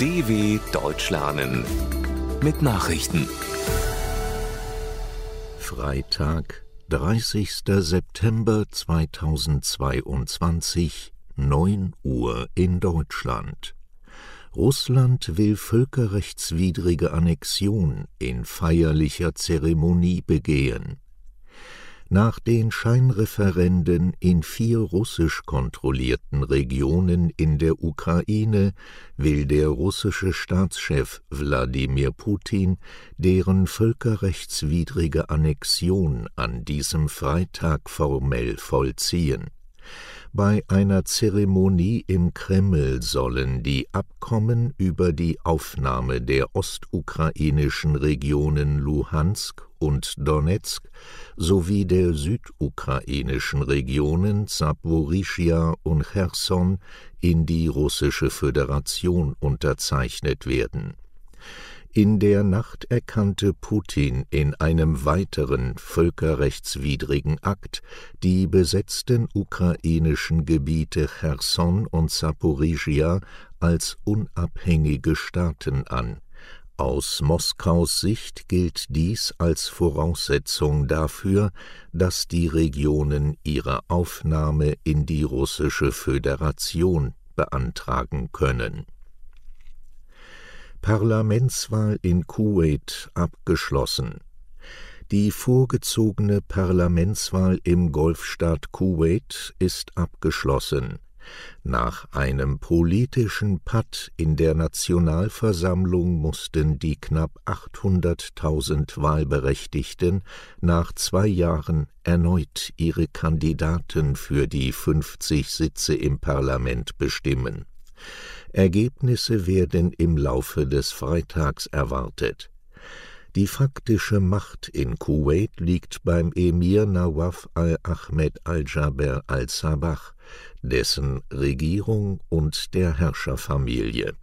DW Deutsch lernen mit Nachrichten. Freitag, 30. September 2022, 9 Uhr in Deutschland. Russland will völkerrechtswidrige Annexion in feierlicher Zeremonie begehen. Nach den Scheinreferenden in vier russisch kontrollierten Regionen in der Ukraine will der russische Staatschef Wladimir Putin deren völkerrechtswidrige Annexion an diesem Freitag formell vollziehen. Bei einer Zeremonie im Kreml sollen die Abkommen über die Aufnahme der ostukrainischen Regionen Luhansk und Donezk sowie der südukrainischen Regionen Saporischia und Cherson in die russische Föderation unterzeichnet werden in der Nacht erkannte Putin in einem weiteren völkerrechtswidrigen Akt die besetzten ukrainischen Gebiete Cherson und Saporischia als unabhängige Staaten an. Aus Moskaus Sicht gilt dies als Voraussetzung dafür, dass die Regionen ihre Aufnahme in die russische Föderation beantragen können Parlamentswahl in Kuwait abgeschlossen. Die vorgezogene Parlamentswahl im Golfstaat Kuwait ist abgeschlossen. Nach einem politischen Patt in der Nationalversammlung mussten die knapp 800.000 Wahlberechtigten nach zwei Jahren erneut ihre Kandidaten für die 50 Sitze im Parlament bestimmen. Ergebnisse werden im Laufe des Freitags erwartet. Die faktische Macht in Kuwait liegt beim Emir Nawaf al-Ahmed al-Jaber al-Sabah, dessen Regierung und der Herrscherfamilie.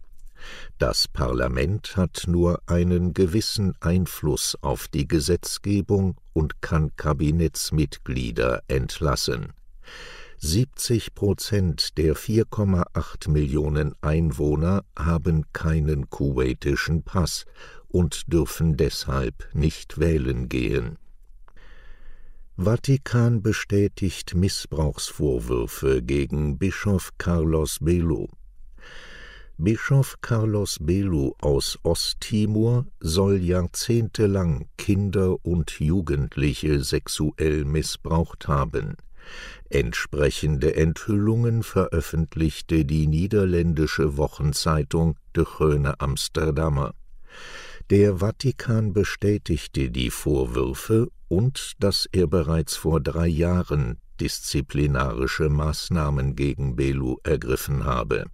Das Parlament hat nur einen gewissen Einfluss auf die Gesetzgebung und kann Kabinettsmitglieder entlassen. 70 Prozent der 4,8 Millionen Einwohner haben keinen kuwaitischen Pass und dürfen deshalb nicht wählen gehen. Vatikan bestätigt Missbrauchsvorwürfe gegen Bischof Carlos Belo. Bischof Carlos Belo aus Osttimor soll jahrzehntelang Kinder und Jugendliche sexuell missbraucht haben. Entsprechende Enthüllungen veröffentlichte die niederländische Wochenzeitung De Groene Amsterdammer. Der Vatikan bestätigte die Vorwürfe und dass er bereits vor drei Jahren disziplinarische Maßnahmen gegen Belu ergriffen habe.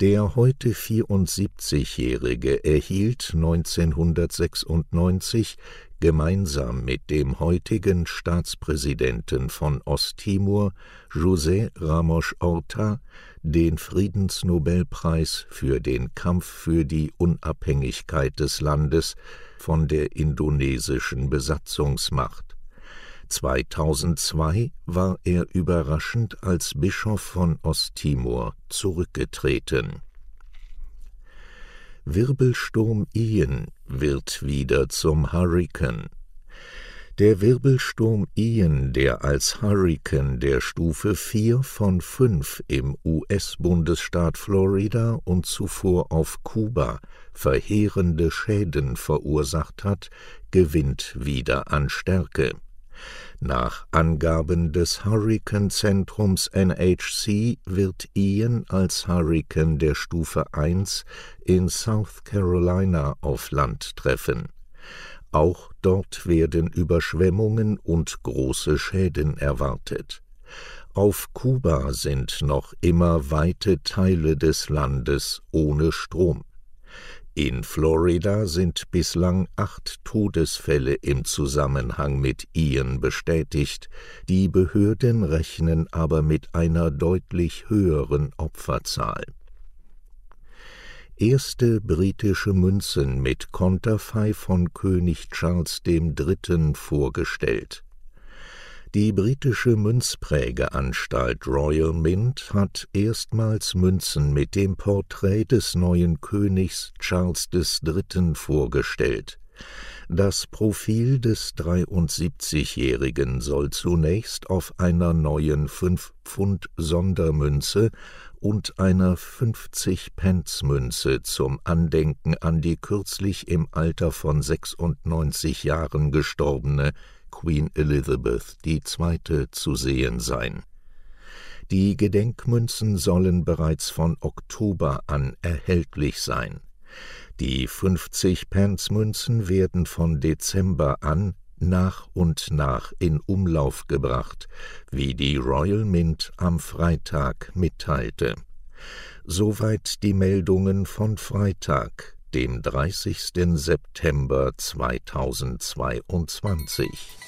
Der heute 74-Jährige erhielt 1996 gemeinsam mit dem heutigen Staatspräsidenten von Osttimor, José Ramos Horta, den Friedensnobelpreis für den Kampf für die Unabhängigkeit des Landes von der indonesischen Besatzungsmacht. 2002 war er überraschend als Bischof von Osttimor zurückgetreten Wirbelsturm Ian wird wieder zum Hurrikan. Der Wirbelsturm Ian, der als Hurrikan der Stufe 4 von 5 im US-Bundesstaat Florida und zuvor auf Kuba verheerende Schäden verursacht hat, gewinnt wieder an Stärke nach Angaben des Hurrikanzentrums NHC wird Ian als Hurrikan der Stufe 1 in South Carolina auf Land treffen. Auch dort werden Überschwemmungen und große Schäden erwartet. Auf Kuba sind noch immer weite Teile des Landes ohne Strom. In Florida sind bislang acht Todesfälle im Zusammenhang mit Ian bestätigt, die Behörden rechnen aber mit einer deutlich höheren Opferzahl. Erste britische Münzen mit Konterfei von König Charles III. vorgestellt Die britische Münzprägeanstalt Royal Mint hat erstmals Münzen mit dem Porträt des neuen Königs Charles III. vorgestellt. Das Profil des 73-Jährigen soll zunächst auf einer neuen 5-Pfund-Sondermünze und einer 50-Pence-Münze zum Andenken an die kürzlich im Alter von 96 Jahren gestorbene Queen Elizabeth II. zu sehen sein. Die Gedenkmünzen sollen bereits von Oktober an erhältlich sein. Die 50-Pence-Münzen werden von Dezember an nach und nach in Umlauf gebracht, wie die Royal Mint am Freitag mitteilte. Soweit die Meldungen von Freitag, dem 30. September 2022.